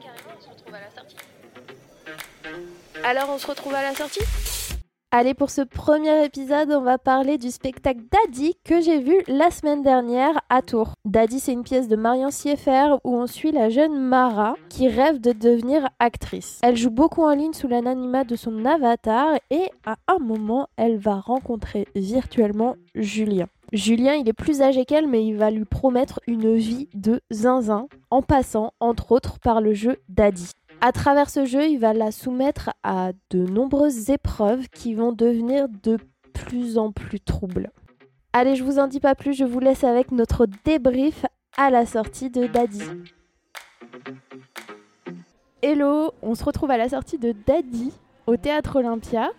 Carrément, on se retrouve à la sortie. Alors on se retrouve à la sortie? Allez, pour ce premier épisode, on va parler du spectacle Daddy que j'ai vu la semaine dernière à Tours. Daddy, c'est une pièce de Marion Sieffert où on suit la jeune Mara qui rêve de devenir actrice. Elle joue beaucoup en ligne sous l'anonymat de son avatar et à un moment, elle va rencontrer virtuellement Julien. Julien, il est plus âgé qu'elle, mais il va lui promettre une vie de zinzin en passant, entre autres, par le jeu Daddy. À travers ce jeu, il va la soumettre à de nombreuses épreuves qui vont devenir de plus en plus troubles. Allez, je vous en dis pas plus, je vous laisse avec notre débrief à la sortie de Daddy. Hello, on se retrouve à la sortie de Daddy au théâtre Olympia.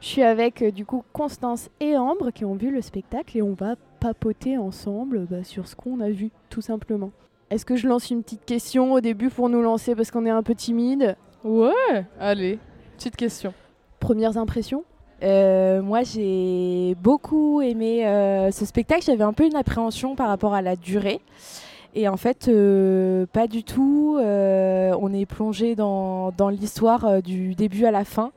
Je suis avec euh, du coup Constance et Ambre qui ont vu le spectacle et on va papoter ensemble bah, sur ce qu'on a vu tout simplement. Est-ce que je lance une petite question au début pour nous lancer parce qu'on est un peu timide? Ouais, allez, petite question. Premières impressions? Euh, moi, j'ai beaucoup aimé euh, ce spectacle. J'avais un peu une appréhension par rapport à la durée. Et en fait, euh, pas du tout. Euh, on est plongé dans, dans l'histoire euh, du début à la fin.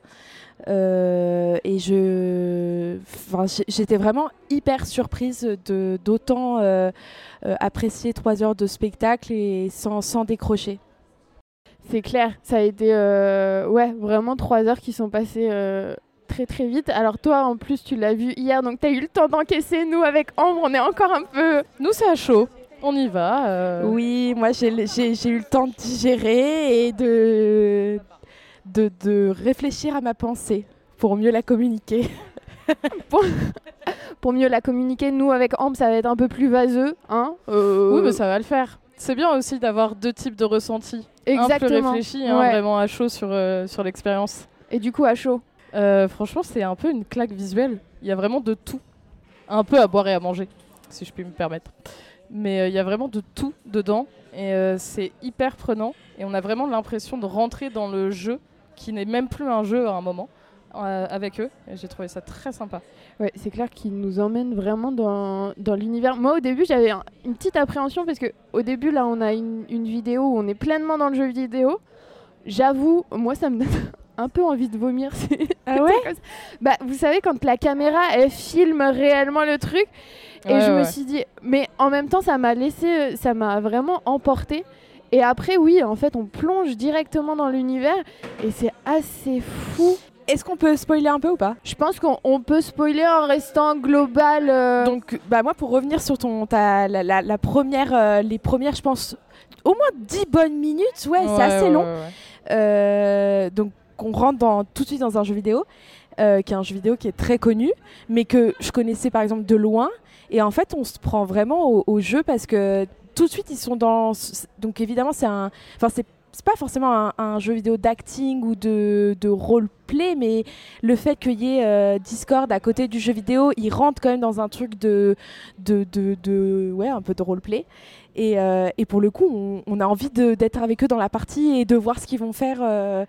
Euh, et je, j'étais vraiment hyper surprise de d'autant apprécier trois heures de spectacle et sans, sans décrocher. C'est clair, ça a été euh, ouais, vraiment trois heures qui sont passées euh, très très vite. Alors toi en plus tu l'as vu hier donc tu as eu le temps d'encaisser. Nous avec Ambre on est encore un peu... Nous, c'est à chaud. On y va. euh, Oui, moi j'ai eu le temps de digérer et de, de, de réfléchir à ma pensée pour mieux la communiquer. Pour mieux la communiquer, nous avec Ambre ça va être un peu plus vaseux. Hein Euh, Oui, mais ça va le faire. C'est bien aussi d'avoir deux types de ressentis. Un Exactement. réfléchi, un Ouais. vraiment à chaud sur, euh, sur l'expérience. Et du coup à chaud. Franchement, c'est un peu une claque visuelle. Il y a vraiment de tout. Un peu à boire et à manger, si je puis me permettre. Mais euh, il y a vraiment de tout dedans. Et euh, c'est hyper prenant. Et on a vraiment l'impression de rentrer dans le jeu, qui n'est même plus un jeu à un moment, euh, avec eux. Et j'ai trouvé ça très sympa. Ouais, c'est clair qu'il nous emmène vraiment dans, dans l'univers. Moi, au début, j'avais un- une petite appréhension parce que au début, là, on a une, une vidéo où on est pleinement dans le jeu vidéo. J'avoue, moi, ça me donne un peu envie de vomir. Ah ouais? comme ça. Bah, vous savez, quand la caméra, elle filme réellement le truc, et Ouais, je me suis dit, mais en même temps, ça m'a laissé, ça m'a vraiment emporté. Et après, oui, en fait, on plonge directement dans l'univers, et c'est assez fou. Est-ce qu'on peut spoiler un peu ou pas? Je pense qu'on on peut spoiler en restant global. euh, Donc, bah moi, pour revenir sur ton, ta, la, la- la première, euh, les premières, je pense, au moins 10 bonnes minutes, ouais, c'est assez ouais, long. ouais. Euh, donc on rentre dans, tout de suite dans un jeu vidéo, qui est un jeu vidéo qui est très connu, mais que je connaissais par exemple de loin. Et en fait, on se prend vraiment au, jeu parce que tout de suite, ils sont dans... Donc évidemment, c'est un... Enfin, c'est pas forcément un, jeu vidéo d'acting ou de, de roleplay, mais le fait qu'il y ait euh, Discord à côté du jeu vidéo, il rentre quand même dans un truc de, de, de, ouais, un peu de roleplay. Et, euh, et pour le coup, on, a envie d'être avec eux dans la partie et de voir ce qu'ils vont faire. euh,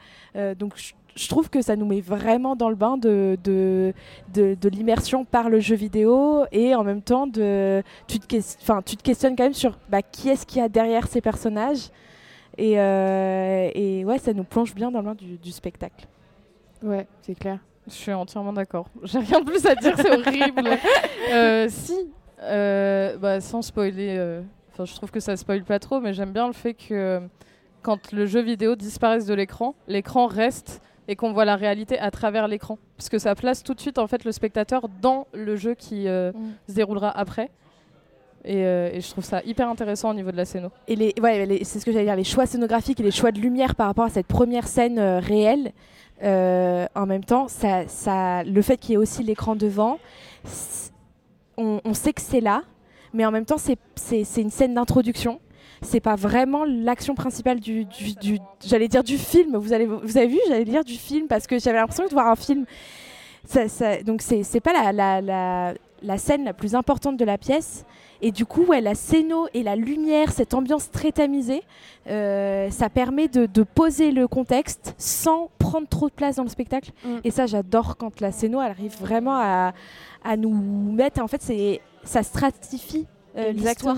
donc je, je trouve que ça nous met vraiment dans le bain de, de, de, de l'immersion par le jeu vidéo et en même temps, de, tu, te, tu questionnes quand même sur bah, qui est-ce qu'il y a derrière ces personnages. Et, euh, et ouais, ça nous plonge bien dans le bain du, du spectacle. Ouais, c'est clair. Je suis entièrement d'accord. J'ai rien de plus à dire, c'est horrible. Euh, si, euh, bah, sans spoiler, euh, enfin, je trouve que ça spoil pas trop, mais j'aime bien le fait que quand le jeu vidéo disparaisse de l'écran, l'écran reste et qu'on voit la réalité à travers l'écran. Parce que ça place tout de suite en fait le spectateur dans le jeu qui euh, se déroulera après. Et, euh, et je trouve ça hyper intéressant au niveau de la scéno. Et les, ouais, les- c'est ce que j'allais dire, les choix scénographiques et les choix de lumière par rapport à cette première scène euh, réelle. en même temps, ça, ça, le fait qu'il y ait aussi l'écran devant, on, on sait que c'est là, mais en même temps, c'est une scène d'introduction. C'est pas vraiment l'action principale du, du, du- j'allais dire du film. Vous, allez, vous avez vu, j'allais dire du film parce que j'avais l'impression de voir un film. Ça, ça- donc c'est pas la, la, la, la scène la plus importante de la pièce. Et du coup, ouais, la scéno et la lumière, cette ambiance très tamisée, euh, ça permet de, de poser le contexte sans prendre trop de place dans le spectacle. Mm. Et ça, j'adore quand la scéno elle arrive vraiment à, à nous mettre. En fait, c'est ça stratifie euh, l'histoire.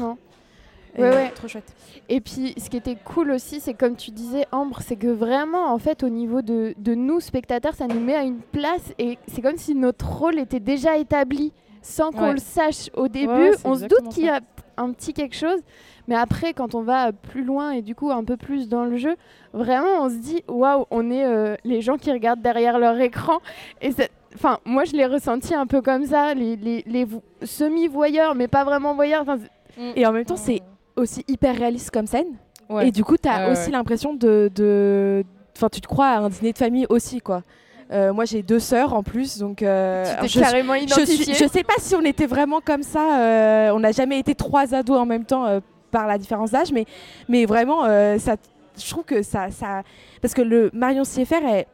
Exactement. Ouais, ouais. Trop chouette. Et puis, ce qui était cool aussi, c'est comme tu disais, Ambre, c'est que vraiment, en fait, au niveau de, de nous, spectateurs, ça nous met à une place et c'est comme si notre rôle était déjà établi sans qu'on Ouais. le sache au début. Ouais, on se doute qu'il y a un petit quelque chose, mais après, quand on va plus loin et du coup un peu plus dans le jeu, vraiment, on se dit, waouh, on est euh, les gens qui regardent derrière leur écran. Et Enfin, moi, je l'ai ressenti un peu comme ça, les, les, les vo- semi-voyeurs, mais pas vraiment voyeurs. C'est- Et en même temps, c'est aussi hyper réaliste comme scène. Ouais. Et du coup, tu as aussi ouais. l'impression de. de- Enfin, tu te crois à un dîner de famille aussi, quoi. Euh, moi, j'ai deux sœurs en plus, donc. euh, je, carrément je, identifié. suis- je sais pas si on était vraiment comme ça. euh, on n'a jamais été trois ados en même temps euh, par la différence d'âge, mais, mais vraiment, ça, je trouve que ça, ça. Parce que le Marion Sieffert, elle,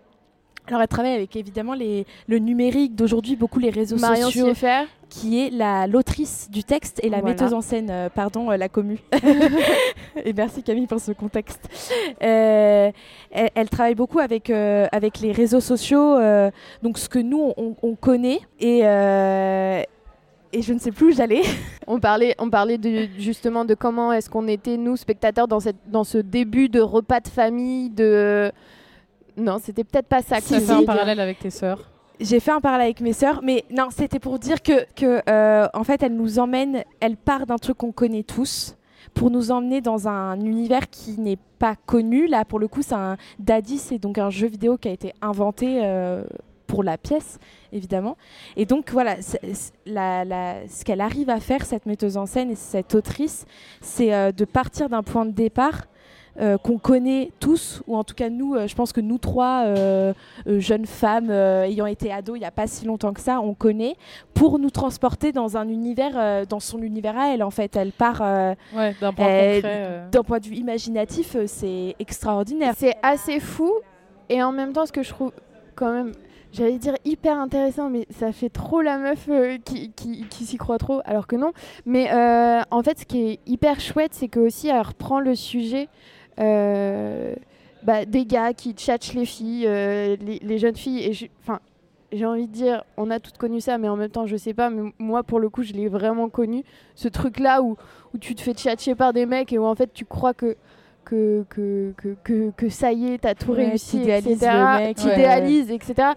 alors elle travaille avec évidemment les, le numérique d'aujourd'hui, beaucoup les réseaux Marion sociaux, Sieffert. Qui est la l'autrice du texte et la Voilà. metteuse en scène. euh, pardon, euh, la commu. et merci Camille pour ce contexte. Euh, elle, elle travaille beaucoup avec, euh, avec les réseaux sociaux, euh, donc ce que nous on, on connaît et euh, et je ne sais plus où j'allais. On parlait, on parlait de, justement de comment est-ce qu'on était, nous, spectateurs, dans, cette, dans ce début de repas de famille, de... Non, c'était peut-être pas ça. Si, Ça que fait un parallèle avec tes sœurs. J'ai fait un parallèle avec mes sœurs, mais non, c'était pour dire que, euh, en fait, elle nous emmène, elle part d'un truc qu'on connaît tous pour nous emmener dans un univers qui n'est pas connu. Là, pour le coup, c'est un Daddy, c'est donc un jeu vidéo qui a été inventé euh, pour la pièce, évidemment. Et donc voilà, ce qu'elle arrive à faire, cette metteuse en scène et cette autrice, c'est euh, de partir d'un point de départ. Euh, qu'on connaît tous, ou en tout cas nous, euh, je pense que nous trois, euh, euh, jeunes femmes euh, ayant été ados il n'y a pas si longtemps que ça, on connaît, pour nous transporter dans un univers, euh, dans son univers à elle en fait. Elle part euh, Ouais, d'un point Euh, concret. euh. d'un point de vue imaginatif, euh, c'est extraordinaire. C'est assez fou, et en même temps, ce que je trouve quand même... J'allais dire hyper intéressant, mais ça fait trop la meuf euh, qui, qui, qui s'y croit trop, alors que non. Mais euh, en fait, ce qui est hyper chouette, c'est que aussi elle reprend le sujet bah, des gars qui tchatchent les filles, euh, les, les jeunes filles. Et enfin, j'ai envie de dire, on a toutes connu ça, mais en même temps, je sais pas. Mais moi, pour le coup, je l'ai vraiment connu. Ce truc-là où, où tu te fais tchatcher par des mecs et où en fait, tu crois que que, que, que, que, ça y est, t'as tout Ouais, réussi, t'idéalises etc. mec, ouais. T'idéalises, etc.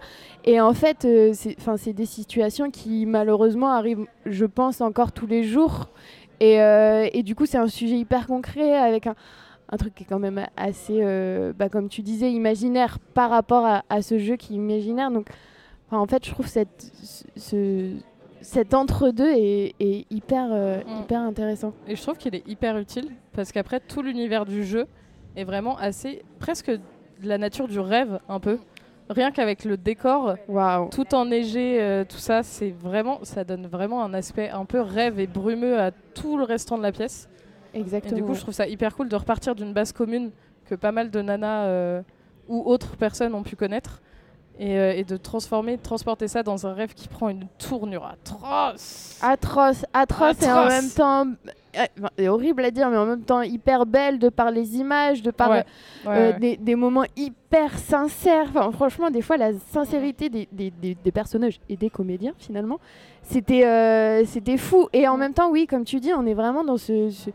Et en fait, euh, c'est des situations qui malheureusement arrivent, je pense, encore tous les jours. Et, euh, et du coup, c'est un sujet hyper concret avec un, un truc qui est quand même assez, euh, bah, comme tu disais, imaginaire par rapport à, à ce jeu qui est imaginaire. Donc, en fait, je trouve cette, ce, cet entre-deux est, est hyper, euh, Mm. hyper intéressant. Et je trouve qu'il est hyper utile parce qu'après tout l'univers du jeu est vraiment assez presque de la nature du rêve un peu. Rien qu'avec le décor, tout enneigé, euh, tout ça, c'est vraiment, ça donne vraiment un aspect un peu rêve et brumeux à tout le restant de la pièce. Et Exactement. du coup, je trouve ça hyper cool de repartir d'une base commune que pas mal de nanas euh, ou autres personnes ont pu connaître et, euh, et de transformer, de transporter ça dans un rêve qui prend une tournure atroce. atroce, atroce, et en même temps euh, c'est horrible à dire, mais en même temps hyper belle de par les images, de par Ouais, euh, ouais, ouais. Des, des moments hyper sincères. Enfin, franchement, des fois, la sincérité des, des- des- personnages et des comédiens, finalement, c'était c'était fou. Et en même temps, oui, comme tu dis, on est vraiment dans ce, ce,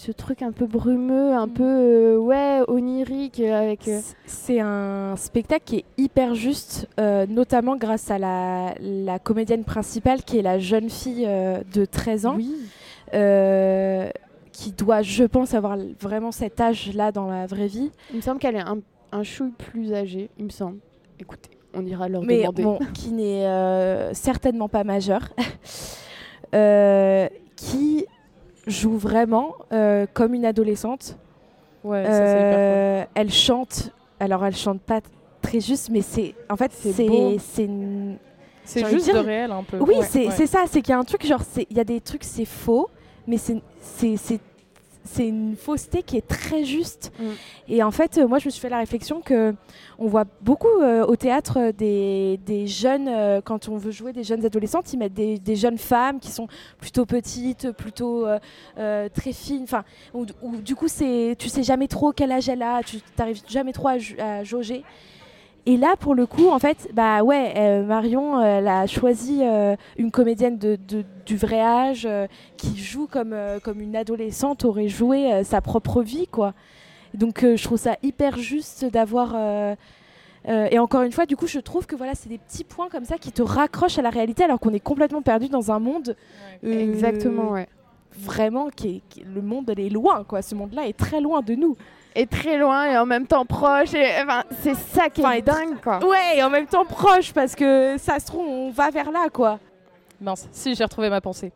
ce truc un peu brumeux, un Mm. peu euh, ouais, onirique, euh, avec. euh, C'est un spectacle qui est hyper juste, euh, notamment grâce à la, la comédienne principale qui est la jeune fille de 13 ans, oui. qui doit, je pense, avoir vraiment cet âge-là dans la vraie vie. Il me semble qu'elle est un, un chouille plus âgée, il me semble. Écoutez, on ira leur mais demander. bon, qui n'est certainement pas majeure, qui joue vraiment euh, comme une adolescente. Ouais, ça, c'est hyper cool. Euh, elle chante, alors elle chante pas très juste, mais c'est en fait C'est c'est c'est juste dire- de réel un peu. oui Ouais, c'est ouais. ça, c'est qu'il y a un truc genre il y a des trucs c'est faux, mais c'est c'est c'est une fausseté qui est très juste. Mm. Et en fait, euh, moi, je me suis fait la réflexion que on voit beaucoup euh, au théâtre euh, des, des jeunes, euh, quand on veut jouer des jeunes adolescentes, ils mettent des, des jeunes femmes qui sont plutôt petites, plutôt euh, très fines. Enfin, où, du coup, c'est, tu sais jamais trop quel âge elle a, tu n'arrives jamais trop à, à jauger. Et là, pour le coup, en fait, bah ouais, euh, Marion, euh, elle a choisi euh, une comédienne de, de- du vrai âge euh, qui joue comme, comme une adolescente aurait joué sa propre vie, quoi. Donc, je trouve ça hyper juste d'avoir. et encore une fois, du coup, je trouve que voilà, c'est des petits points comme ça qui te raccrochent à la réalité alors qu'on est complètement perdu dans un monde. Exactement, ouais. Vraiment, qui est, qui- le monde, elle est loin, quoi. Ce monde-là est très loin de nous. Et très loin et en même temps proche. Et, enfin, c'est ça qui Enfin, est et dingue, quoi. Ouais, et en même temps proche parce que ça se trouve, on va vers là, quoi. Mince, si j'ai retrouvé ma pensée.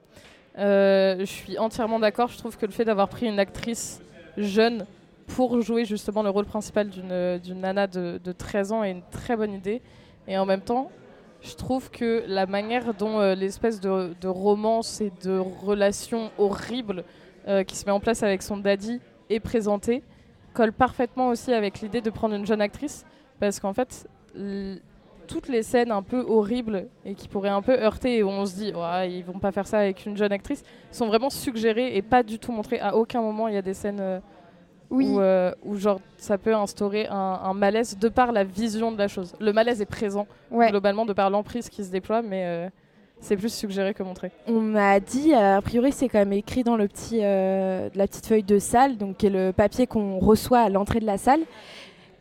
Euh, je suis entièrement d'accord. Je trouve que le fait d'avoir pris une actrice jeune pour jouer justement le rôle principal d'une d'une nana de, de 13 ans est une très bonne idée. Et en même temps, je trouve que la manière dont euh, l'espèce de, de romance et de relation horrible euh, qui se met en place avec son daddy est présentée colle parfaitement aussi avec l'idée de prendre une jeune actrice. Parce qu'en fait, toutes les scènes un peu horribles et qui pourraient un peu heurter et où on se dit ouais, ils vont pas faire ça avec une jeune actrice sont vraiment suggérées et pas du tout montrées. À aucun moment il y a des scènes euh, Oui. où, euh, où genre ça peut instaurer un, un malaise de par la vision de la chose. Le malaise est présent Ouais. globalement de par l'emprise qui se déploie, mais euh, c'est plus suggéré que montré. On m'a dit, euh, a priori, c'est quand même écrit dans le petit, euh, la petite feuille de salle, donc qui est le papier qu'on reçoit à l'entrée de la salle,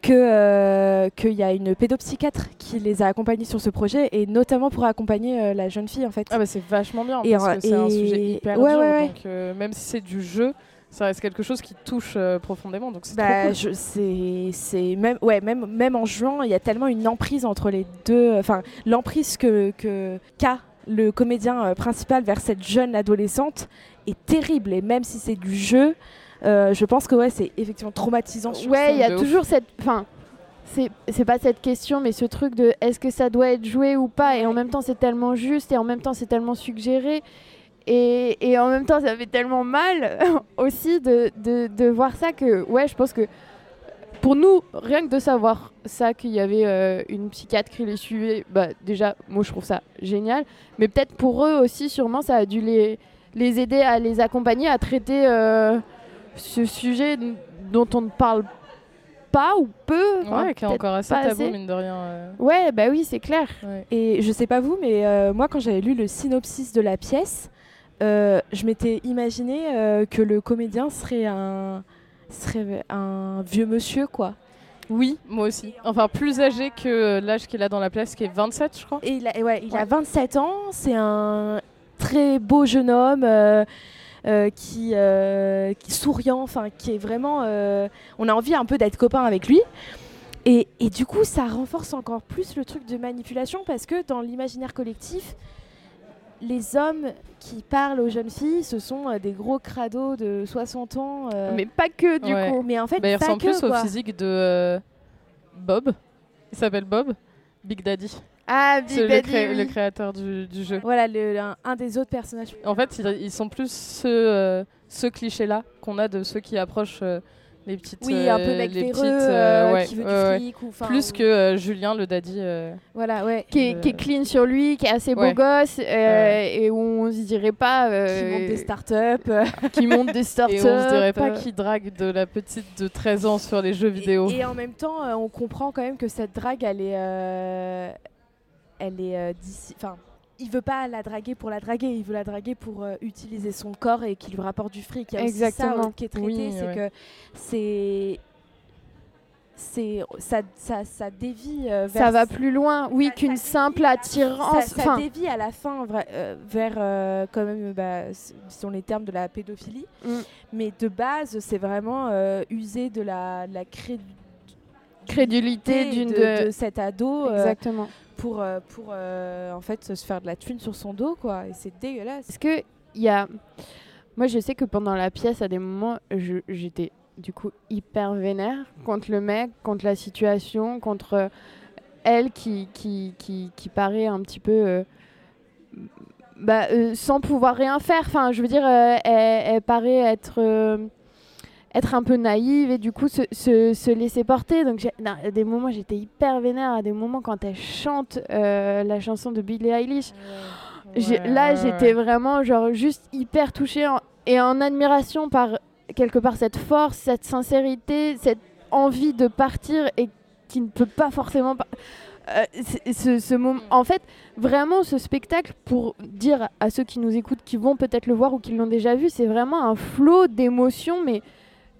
que euh, qu'il y a une pédopsychiatre qui les a accompagnés sur ce projet et notamment pour accompagner euh, la jeune fille en fait. Ah bah c'est vachement bien Et parce en- que c'est un et- sujet hyper ouais, dur, ouais, ouais. donc euh, même si c'est du jeu, ça reste quelque chose qui touche profondément, donc c'est Bah, cool. je- c'est c'est même ouais même même en jouant il y a tellement une emprise entre les deux enfin l'emprise que que qu'a le comédien euh, principal vers cette jeune adolescente est terrible et même si c'est du jeu euh, je pense que ouais c'est effectivement traumatisant sur Ouais, il y a ouf. toujours cette. Enfin, c'est c'est pas cette question, mais ce truc de est-ce que ça doit être joué ou pas? Et en même temps, c'est tellement juste et en même temps, c'est tellement suggéré. Et, et en même temps, ça fait tellement mal aussi de, de, de voir ça que, ouais, je pense que pour nous, rien que de savoir ça, qu'il y avait euh, une psychiatre qui les suivait, bah, déjà, moi je trouve ça génial. Mais peut-être pour eux aussi, sûrement, ça a dû les, les aider à les accompagner à traiter euh, ce sujet dont on ne parle pas ou peu. enfin, Ouais, qui est encore assez tabou, assez. mine de rien. euh, Ouais, bah oui, c'est clair. ouais. et je sais pas vous mais euh, moi quand j'avais lu le synopsis de la pièce euh, je m'étais imaginé euh, que le comédien serait un serait un vieux monsieur quoi Oui, moi aussi. Enfin, plus âgé que l'âge qu'il a dans la place, qui est 27, je crois. Et il a, et ouais, il a Ouais. 27 ans, c'est un très beau jeune homme euh, euh, qui, euh, qui souriant, enfin qui est vraiment. euh, on a envie un peu d'être copain avec lui. Et, et du coup, ça renforce encore plus le truc de manipulation parce que dans l'imaginaire collectif, les hommes qui parlent aux jeunes filles, ce sont euh, des gros crados de 60 ans. euh, Mais pas que, du Ouais. coup. mais en fait, Bah, il pas ressemble que, plus au physique de euh, Bob. Il s'appelle Bob. Big Daddy. Ah, Big le, Daddy, cré- oui. le créateur du, du jeu. Voilà, le- un, un des autres personnages. En fait, ils, ils sont plus ce, euh, ce cliché-là qu'on a de ceux qui approchent les petites. Oui, un peu mec les véreux, petites, ouais, qui veut du ou, enfin, Plus ou- que euh, Julien, le daddy. euh, Voilà, ouais. Qui est, Le- qui est clean sur lui, qui est assez beau Ouais. gosse, euh, et où on se dirait pas. euh, Qui monte des startups. qui monte des startups. Et on se dirait pas qui drague de la petite de 13 ans sur les jeux vidéo. Et, et en même temps, on comprend quand même que cette drague, elle est, euh, elle est euh, d'ici. Enfin, il veut pas la draguer pour la draguer, il veut la draguer pour euh, utiliser son corps et qui lui rapporte du fric. Il y a aussi Exactement. ça qui est traité, Oui, c'est ouais. que c'est c'est ça, ça, ça dévie euh, vers Ça va plus loin, oui, Ça- qu'une simple attirance. ça, Enfin, dévie à la fin vra- euh, vers euh, quand même bah, s- disons les termes de la pédophilie Mm. mais de base c'est vraiment user de la, la cré- crédulité d'une de, de. de cet ado Exactement. Pour, euh, pour euh, en fait se faire de la thune sur son dos quoi et c'est dégueulasse Est-ce que il y a. Moi, je sais que pendant la pièce, à des moments, j'étais du coup hyper vénère contre le mec, contre la situation, contre euh, elle qui, qui, qui, qui paraît un petit peu. bah, sans pouvoir rien faire. Enfin, je veux dire, elle paraît être. Être un peu naïve et du coup se, se, se laisser porter. Donc non, à des moments j'étais hyper vénère, à des moments quand elle chante euh, la chanson de Billie Eilish, j'ai- Ouais, là, ouais, j'étais ouais. vraiment genre juste hyper touchée en- et en admiration par quelque part cette force, cette sincérité, cette envie de partir et qui ne peut pas forcément. par- Euh, c'est- ce, ce moment, Mm. en fait, vraiment, ce spectacle, pour dire à ceux qui nous écoutent, qui vont peut-être le voir ou qui l'ont déjà vu, c'est vraiment un flot d'émotions, mais,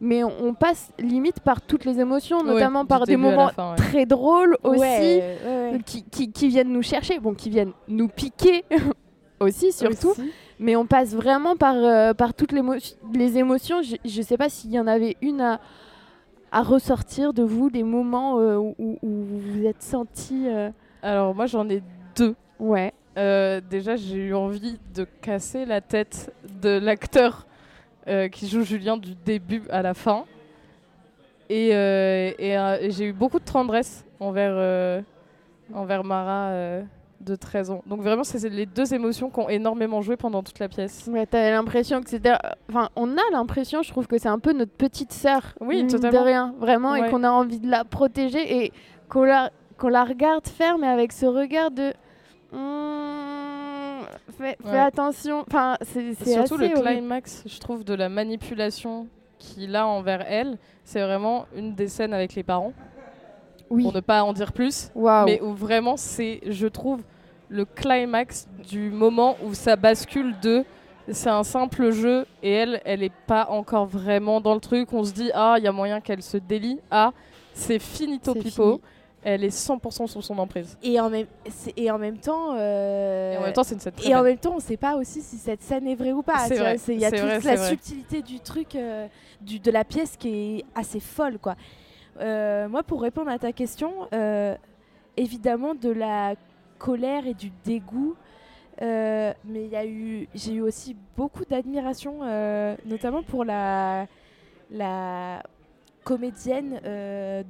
mais on, passe limite par toutes les émotions, notamment par des moments fin, ouais. très drôles aussi, Ouais, ouais, ouais. qui, qui, qui viennent nous chercher, bon, qui viennent nous piquer aussi, surtout. Aussi. Mais on passe vraiment par, euh, par toutes les, les émotions. Je ne sais pas s'il y en avait une à, à ressortir de vous, des moments euh, où, où vous vous êtes senti. euh, Alors moi j'en ai deux. Ouais. Euh, déjà j'ai eu envie de casser la tête de l'acteur euh, qui joue Julien du début à la fin. Et, euh, et, euh, et j'ai eu beaucoup de tendresse envers, envers Mara de 13 ans. Donc vraiment c'est les deux émotions qui ont énormément joué pendant toute la pièce. Ouais, t'avais l'impression que c'était. Enfin, on a l'impression, je trouve que c'est un peu notre petite sœur. Oui, totalement. De rien, vraiment, et qu'on a envie de la protéger et qu'on la, qu'on la regarde faire, mais avec ce regard de. Hmm, fais, fais Ouais. attention. Enfin, c'est Surtout assez le horrible. climax, je trouve, de la manipulation qu'il a envers elle, c'est vraiment une des scènes avec les parents, Oui. pour ne pas en dire plus. Waouh. mais où vraiment c'est, je trouve, le climax du moment où ça bascule de c'est un simple jeu et elle, elle est pas encore vraiment dans le truc. On se dit ah il y a moyen qu'elle se délie. Ah c'est finito pipo. fini. Elle est 100% sous son emprise. Et en même, et en même temps. euh, Et en même temps c'est une scène très et en même temps, on sait pas aussi si cette scène est vraie ou pas. Il y a toute vrai, la vrai. subtilité du truc, euh, du, de la pièce qui est assez folle, quoi. Euh, moi, pour répondre à ta question, euh, évidemment de la colère et du dégoût, mais il y a eu, j'ai eu aussi beaucoup d'admiration, notamment pour la, la comédienne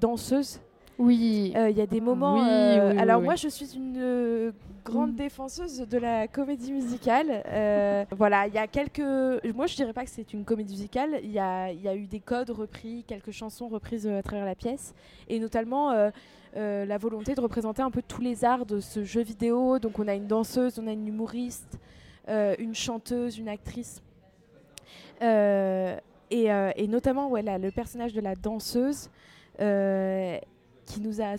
danseuse. Oui. Euh, Il y a des moments. Oui, euh, oui, alors oui. moi, je suis une euh, grande Mm. défenseuse de la comédie musicale. Euh, voilà, il y a quelques. Moi, je dirais pas que c'est une comédie musicale. Il y a, y a eu des codes repris, quelques chansons reprises à travers la pièce, et notamment. la volonté de représenter un peu tous les arts de ce jeu vidéo. Donc on a une danseuse, on a une humoriste, une chanteuse, une actrice. Euh, et, euh, et notamment ouais, là, le personnage de la danseuse euh, qui nous a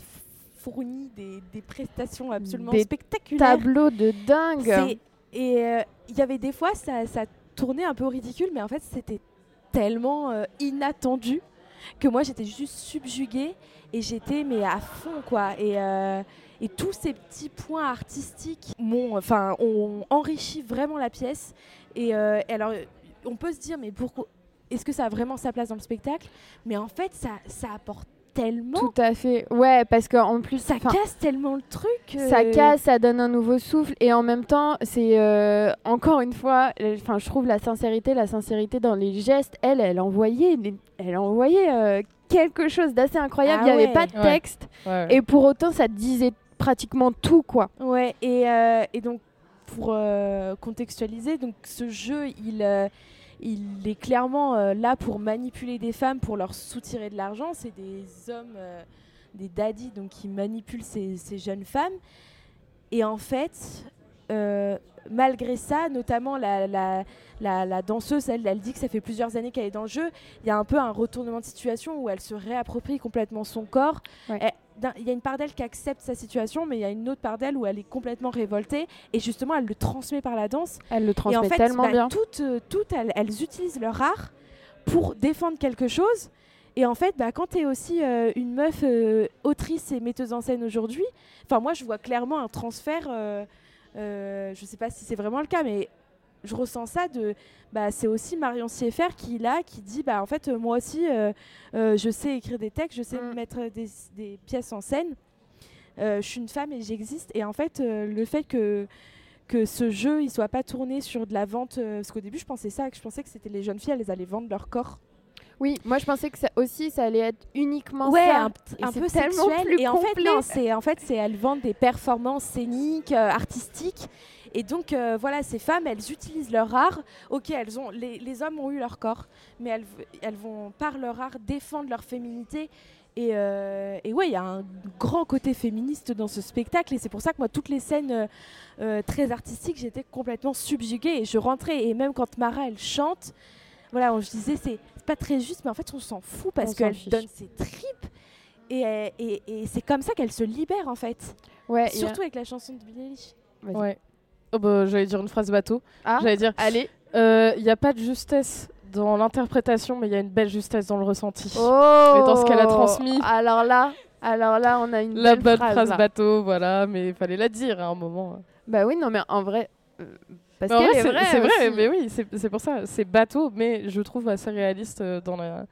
fourni des, des prestations absolument Des spectaculaires. Tableau de dingue. Et euh, il y avait des fois, ça, ça tournait un peu au ridicule, mais en fait, c'était tellement euh, inattendu que moi, j'étais juste subjuguée et j'étais mais à fond, quoi. Et, euh, et tous ces petits points artistiques m'ont, enfin, ont enrichi vraiment la pièce. Et, et alors, on peut se dire, mais pourquoi Est-ce que ça a vraiment sa place dans le spectacle? Mais en fait, ça, ça apporte tellement, Tout à fait. Ouais, parce qu'en plus, ça casse tellement le truc. ça euh, casse, ça donne un nouveau souffle et en même temps, c'est euh, encore une fois, euh, enfin, je trouve la sincérité, la sincérité dans les gestes. Elle, elle envoyait, elle envoyait euh, quelque chose d'assez incroyable. Ah Il n'y avait pas de texte Ouais, ouais. et pour autant, ça disait pratiquement tout, quoi. Ouais, et, euh, et donc pour euh, contextualiser, donc ce jeu, il, euh, il est clairement euh, là pour manipuler des femmes, pour leur soutirer de l'argent. C'est des hommes, euh, des daddies, donc qui manipulent ces, ces jeunes femmes. Et en fait, euh, malgré ça, notamment la, la, la, la danseuse, elle, elle dit que ça fait plusieurs années qu'elle est dans le jeu. Il y a un peu un retournement de situation où elle se réapproprie complètement son corps. Ouais. Elle- d'un- Il y a une part d'elle qui accepte sa situation, mais il y a une autre part d'elle où elle est complètement révoltée. Et justement, elle le transmet par la danse. Elle le Et transmet en fait, tellement bah, bien. toutes, euh, toutes elles, elles utilisent leur art pour défendre quelque chose. Et en fait, bah, quand tu es aussi euh, une meuf euh, autrice et metteuse en scène aujourd'hui, enfin moi je vois clairement un transfert, euh, je sais pas si c'est vraiment le cas, mais je ressens ça de, bah, c'est aussi Marion Sieffert qui là, qui dit, bah en fait euh, moi aussi euh, euh, je sais écrire des textes, je sais Mm. mettre des, des pièces en scène, Euh, je suis une femme et j'existe. Et en fait, le fait que que ce jeu il soit pas tourné sur de la vente parce qu'au début je pensais ça que je pensais que c'était les jeunes filles elles allaient vendre leur corps Oui, moi je pensais que ça aussi, ça allait être uniquement ouais ça. un, un peu tellement sexuel plus et en fait complet. non c'est en fait c'est elles vendent des performances scéniques artistiques et donc euh, voilà ces femmes elles utilisent leur art ok elles ont les, les hommes ont eu leur corps mais elles, elles vont par leur art défendre leur féminité et, euh, et ouais, il y a un grand côté féministe dans ce spectacle et c'est pour ça que moi, toutes les scènes euh, euh, très artistiques, j'étais complètement subjuguée et je rentrais. Et même quand Mara, elle chante, voilà, on, je disais, c'est pas très juste, mais en fait, on s'en fout parce qu'elle donne ses tripes. Et, et, et c'est comme ça qu'elle se libère en fait. Ouais, a- Surtout avec la chanson de Billie Eilish. Ouais. Oh, bah, J'allais dire une phrase bateau. Ah, J'allais dire, allez. il n'y a pas de justesse dans l'interprétation, mais il y a une belle justesse dans le ressenti. Oh Et dans ce qu'elle a transmis. Alors là, alors là, on a une La belle bonne phrase, bateau, voilà, mais il fallait la dire à un moment. Bah oui, non, mais en vrai. euh, Parce qu'elle vrai, est c'est vraie. c'est vrai, mais oui, c'est c'est pour ça. C'est bateau, mais je trouve assez réaliste euh, dans la,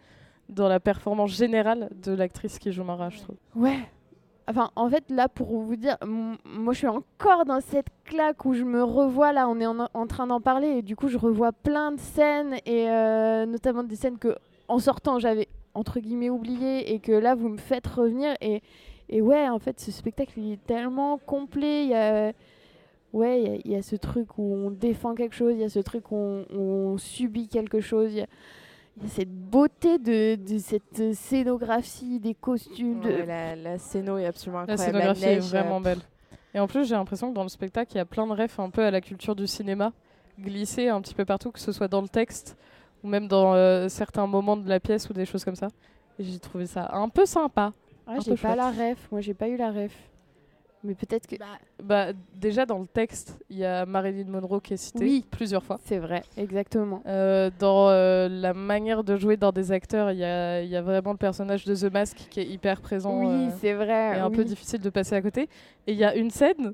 dans la performance générale de l'actrice qui joue Mara, je trouve. Ouais. Enfin, en fait, là, pour vous dire, moi, je suis encore dans cette claque où je me revois, là, on est en, train d'en parler, et du coup, je revois plein de scènes, et euh, notamment des scènes que, en sortant, j'avais, entre guillemets, oubliées, et que là, vous me faites revenir, et, et ouais, en fait, ce spectacle, il est tellement complet, il y a... Ouais, il y a- ce truc où on défend quelque chose, il y a ce truc où on, subit quelque chose, cette beauté de, de cette scénographie, des costumes, de, Ouais, la, la scéno est absolument La incroyable. scénographie est neige, vraiment belle. Et en plus, j'ai l'impression que dans le spectacle, il y a plein de refs un peu à la culture du cinéma, glissés un petit peu partout, que ce soit dans le texte ou même dans euh, certains moments de la pièce ou des choses comme ça. Et j'ai trouvé ça un peu sympa. Ah, Un j'ai pas chouette. la ref. Moi, j'ai pas eu la ref. Mais peut-être que. Bah, déjà, dans le texte, il y a Marilyn Monroe qui est citée Oui. plusieurs fois. C'est vrai, exactement. Euh, dans euh, la manière de jouer dans des acteurs, il y a, y a vraiment le personnage de The Mask qui est hyper présent oui, euh, c'est vrai. et un oui. peu difficile de passer à côté. Et il y a une scène.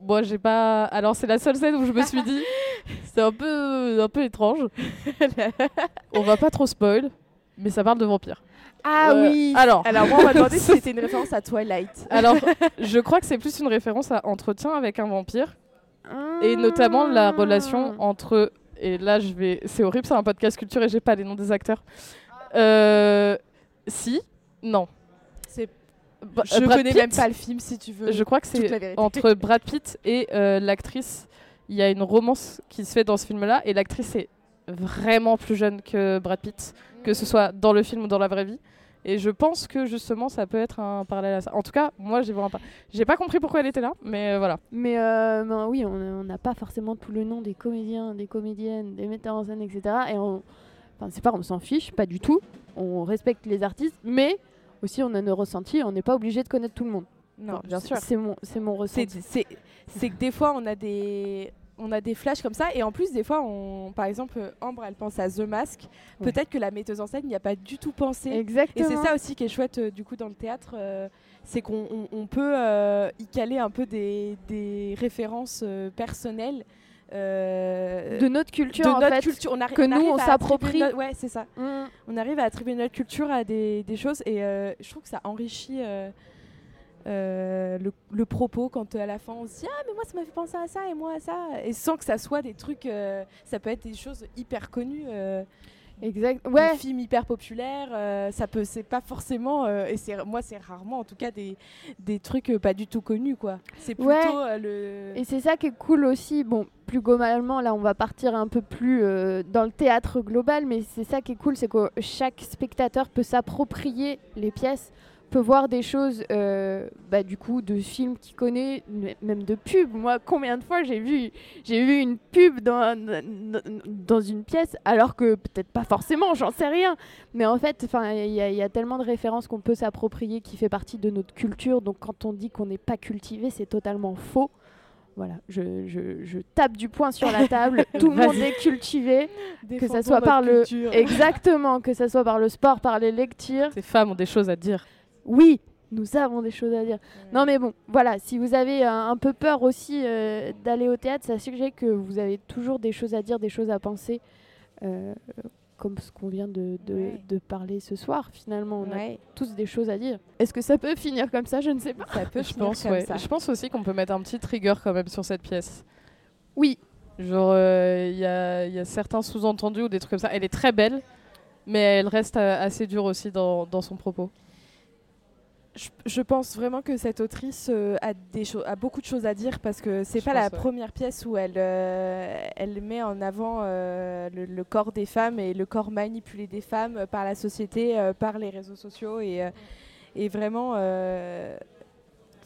Moi, j'ai pas. Alors, c'est la seule scène où je me suis dit, c'est un peu, un peu étrange. On va pas trop spoil, mais ça parle de vampires. Ah Euh, oui Alors, Alors moi, on m'a demandé si c'était une référence à Twilight. alors, je crois que c'est plus une référence à Entretien avec un vampire. et Ah. notamment la relation entre et là je vais c'est horrible c'est un podcast culture et j'ai pas les noms des acteurs euh, si? Non C'est- Je Brad connais Pitt, même pas le film si tu veux. je crois que c'est entre Brad Pitt et euh, l'actrice il y a une romance qui se fait dans ce film là et l'actrice est vraiment plus jeune que Brad Pitt que ce soit dans le film ou dans la vraie vie et je pense que justement ça peut être un parallèle à ça en tout cas moi j'ai vraiment pas j'ai pas compris pourquoi elle était là mais euh, voilà Mais euh, ben oui, on n'a pas forcément tout le nom des comédiens, des comédiennes, des metteurs en scène, etc. Et on, enfin, c'est pas, on s'en fiche, pas du tout. On respecte les artistes, mais aussi on a nos ressentis. On n'est pas obligé de connaître tout le monde. Non, Enfin, bien sûr. C'est mon, c'est mon ressenti. c'est que des fois, on a des on a des flashs comme ça et en plus des fois on par exemple Ambre elle pense à The Mask Ouais. peut-être que la metteuse en scène n'y a pas du tout pensé et Exactement. c'est ça aussi qui est chouette euh, du coup dans le théâtre euh, c'est qu'on on- on peut euh, y caler un peu des, des références personnelles de notre culture, de en notre fait. culture on que nous, arrive on s'approprie. no- ouais c'est ça Mm. on arrive à attribuer notre culture à des, des choses et je trouve que ça enrichit euh, le, le propos quand euh, à la fin on se dit ah mais moi ça m'a fait penser à ça et moi à ça et sans que ça soit des trucs euh, ça peut être des choses hyper connues euh, Exact. Ouais. des films hyper populaires ça peut c'est pas forcément et c'est moi c'est rarement en tout cas des, des trucs pas du tout connus quoi c'est plutôt Ouais. le Et c'est ça qui est cool aussi. Bon, plus globalement, là, on va partir un peu plus dans le théâtre global, mais c'est ça qui est cool, c'est que chaque spectateur peut s'approprier les pièces, peut voir des choses, euh, bah, du coup, de films qu'il connaît, même de pubs. Moi, combien de fois j'ai vu, j'ai vu une pub dans, dans, dans une pièce, alors que peut-être pas forcément, j'en sais rien. Mais en fait, il y, a- il y a tellement de références qu'on peut s'approprier qui fait partie de notre culture. Donc, quand on dit qu'on n'est pas cultivé, c'est totalement faux. Voilà, je, je, je tape du poing sur la table. Tout le monde est cultivé. défendons ça soit par le- culture. Exactement, que ce soit par le sport, par les lectures. ces femmes ont des choses à dire Oui, nous avons des choses à dire. Non mais bon, voilà, si vous avez un, un peu peur aussi euh, d'aller au théâtre, sachez que vous avez toujours des choses à dire, des choses à penser, euh, comme ce qu'on vient de, de, Ouais. de parler ce soir. Finalement, on a tous des choses à dire. Est-ce que ça peut finir comme ça? Je ne sais pas. ça peut je finir pense comme ouais. ça. je pense aussi qu'on peut mettre un petit trigger quand même sur cette pièce Oui, Genre, euh, il y, a, il y a certains sous-entendus ou des trucs comme ça. Elle est très belle, mais elle reste euh, assez dure aussi dans, dans son propos. Je, je pense vraiment que cette autrice euh, a, des a beaucoup de choses à dire parce que c'est pas la première pièce où elle, euh, elle met en avant euh, le, le corps des femmes et le corps manipulé des femmes par la société, par les réseaux sociaux et, et vraiment.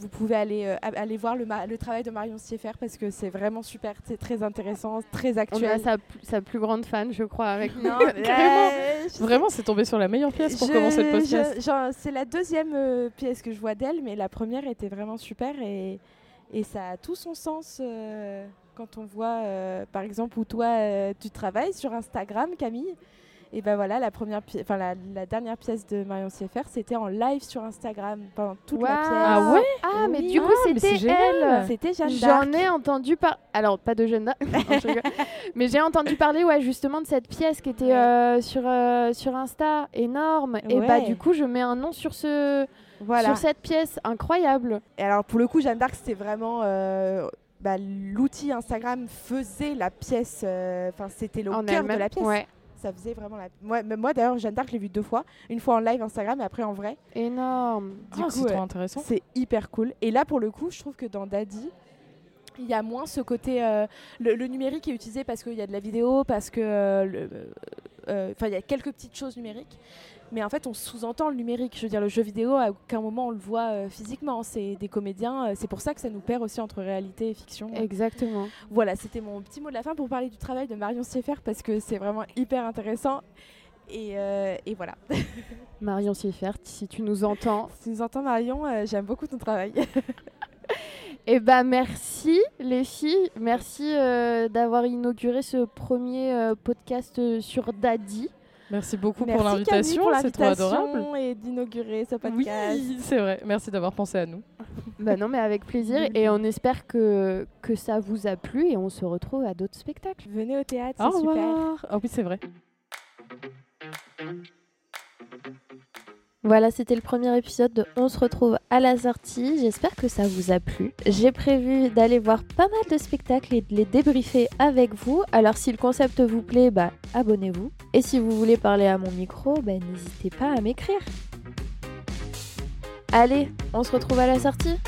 Vous pouvez aller, euh, aller voir le, travail de Marion Sieffert parce que c'est vraiment super, c'est très intéressant, très On a actuel. sa, sa plus grande fan, je crois, avec nous. Vraiment, c'est tombé sur la meilleure pièce pour je- commencer le podcast. c'est la deuxième euh, pièce que je vois d'elle, mais la première était vraiment super et, et ça a tout son sens euh, quand on voit, euh, par exemple, où toi euh, tu travailles sur Instagram, Camille. Et ben voilà, la première, pi- enfin la, la dernière pièce de Marion Sieffert, c'était en live sur Instagram pendant toute la pièce. Ah ouais Ah, mais Oui. du coup, Ah, mais c'était elle. C'était Jeanne d'Arc. J'en ai entendu par. Alors, pas de Jeanne d'Arc, mais j'ai entendu parler, ouais, justement de cette pièce qui était Ouais. euh, sur, euh, sur Insta, énorme. Et bah, du coup, je mets un nom sur, ce, Voilà. sur cette pièce, incroyable. Et alors pour le coup, Jeanne d'Arc, c'était vraiment euh, bah, l'outil Instagram faisait la pièce. euh, Enfin, c'était le en cœur de la pièce. Ouais, Ça faisait vraiment la. Moi, même moi d'ailleurs, Jeanne d'Arc, je l'ai vue deux fois. Une fois en live Instagram et après en vrai. énorme. Du Ah, coup, c'est euh, intéressant. C'est hyper cool. Et là, pour le coup, je trouve que dans Daddy, il y a moins ce côté. euh, le, le numérique est utilisé parce qu'il y a de la vidéo, parce que. euh, euh, Enfin, il y a quelques petites choses numériques. Mais en fait, on sous-entend le numérique. Je veux dire, le jeu vidéo, à aucun moment on le voit euh, physiquement. C'est des comédiens. euh, c'est pour ça que ça nous perd aussi entre réalité et fiction. Exactement. Voilà, c'était mon petit mot de la fin pour parler du travail de Marion Sieffert parce que c'est vraiment hyper intéressant. Et, euh, et voilà. Marion Sieffert, si tu nous entends. Si tu nous entends, Marion, j'aime beaucoup ton travail. Eh bah merci les filles, merci euh, d'avoir inauguré ce premier euh, podcast sur Daddy. Merci beaucoup Merci pour l'invitation, c'est trop adorable. et d'inaugurer ce Oui, podcast. c'est vrai. Merci d'avoir pensé à nous. Bah non mais avec plaisir et on espère que, que ça vous a plu et on se retrouve à d'autres spectacles. Venez au théâtre, Au c'est super. revoir. Ah oui, c'est vrai. Voilà, c'était le premier épisode de On se retrouve à la sortie. J'espère que ça vous a plu. J'ai prévu d'aller voir pas mal de spectacles et de les débriefer avec vous. Alors si le concept vous plaît, bah abonnez-vous. Et si vous voulez parler à mon micro, bah n'hésitez pas à m'écrire. Allez, on se retrouve à la sortie